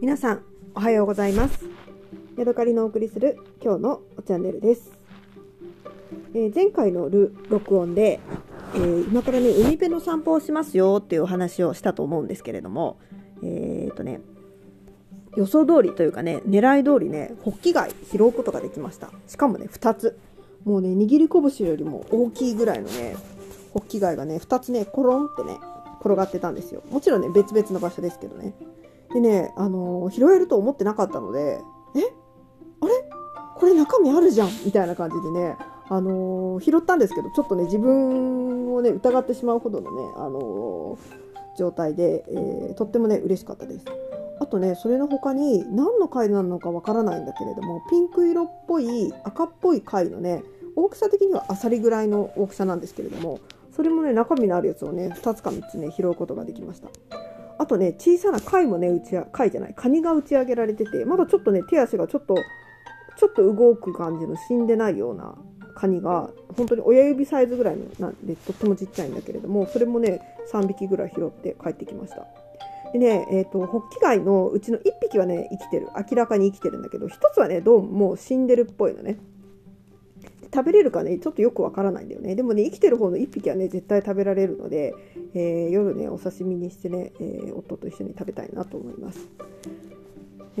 皆さんおはようございます。ヤドカリのお送りする今日のチャンネルです、えー、前回のル録音で、えー、今からね海辺の散歩をしますよっていうお話をしたと思うんですけれどもえー、っとね予想通りというかね狙い通りねホッキ貝拾うことができました。しかもね2つ。もうね握り拳よりも大きいぐらいのねホッキ貝がね2つねコロンってね転がってたんですよ。もちろんね別々の場所ですけどね。でね、あの、拾えると思ってなかったので、え？あれ？これ中身あるじゃんみたいな感じでね、あの、拾ったんですけど、ちょっとね、自分をね、疑ってしまうほどのね、あの、状態で、えー、とってもね、嬉しかったです。あとね、それの他に何の貝なのかわからないんだけれども、ピンク色っぽい赤っぽい貝のね、大きさ的にはアサリぐらいの大きさなんですけれども、それもね、中身のあるやつをね、2つか3つね、拾うことができました。あとね、小さな貝もね、打ち貝じゃない、カニが打ち上げられてて、まだちょっとね、手足がちょっと、ちょっと動く感じの死んでないようなカニが、本当に親指サイズぐらいのなんで、とってもちっちゃいんだけれども、それもね、3匹ぐらい拾って帰ってきました。でね、えっ、ー、と、ホッキ貝のうちの1匹はね、生きてる。明らかに生きてるんだけど、1つはね、どうももう死んでるっぽいのね。食べれるかね、ちょっとよくわからないんだよね。でもね、生きてる方の1匹はね、絶対食べられるので、えー、夜ね、お刺身にしてね、えー、夫と一緒に食べたいなと思います。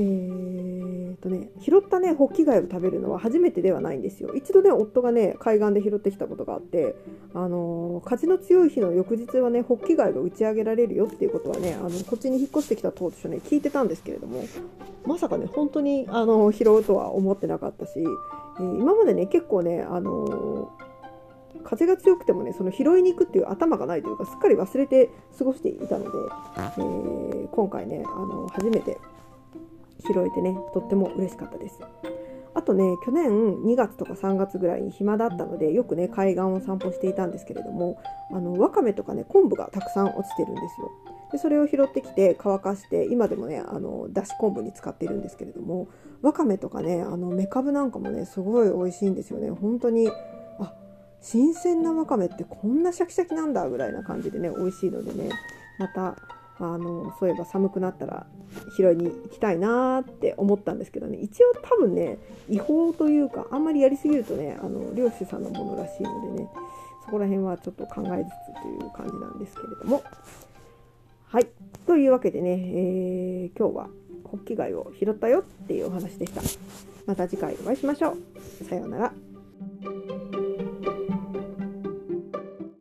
えーとね、拾ったね、ホッキ貝を食べるのは初めてではないんですよ。一度ね、夫がね、海岸で拾ってきたことがあって、あのー、風の強い日の翌日はね、ホッキ貝が打ち上げられるよっていうことはね、あのこっちに引っ越してきた当初ね、聞いてたんですけれども、まさかね、本当に、あの拾うとは思ってなかったし、えー、今までね、結構ね、あの風が強くてもねその拾いに行くっていう頭がないというかすっかり忘れて過ごしていたので、えー、今回ねあの初めて拾えてねとっても嬉しかったです。あとね去年2月とか3月ぐらいに暇だったのでよくね海岸を散歩していたんですけれどもあのわかめとかね昆布がたくさん落ちてるんですよ。でそれを拾ってきて乾かして今でもねあのだし昆布に使っているんですけれどもわかめとかねあのめかぶなんかもねすごい美味しいんですよね。本当にあ新鮮なわかめってこんなシャキシャキなんだぐらいな感じでね美味しいのでねまたあのそういえば寒くなったら拾いに行きたいなーって思ったんですけどね一応多分ね違法というかあんまりやりすぎるとねあの漁師さんのものらしいのでねそこら辺はちょっと考えつつという感じなんですけれども。はい。というわけでね、えー、今日はホッキ貝を拾ったよっていうお話でした。また次回お会いしましょう。さようなら。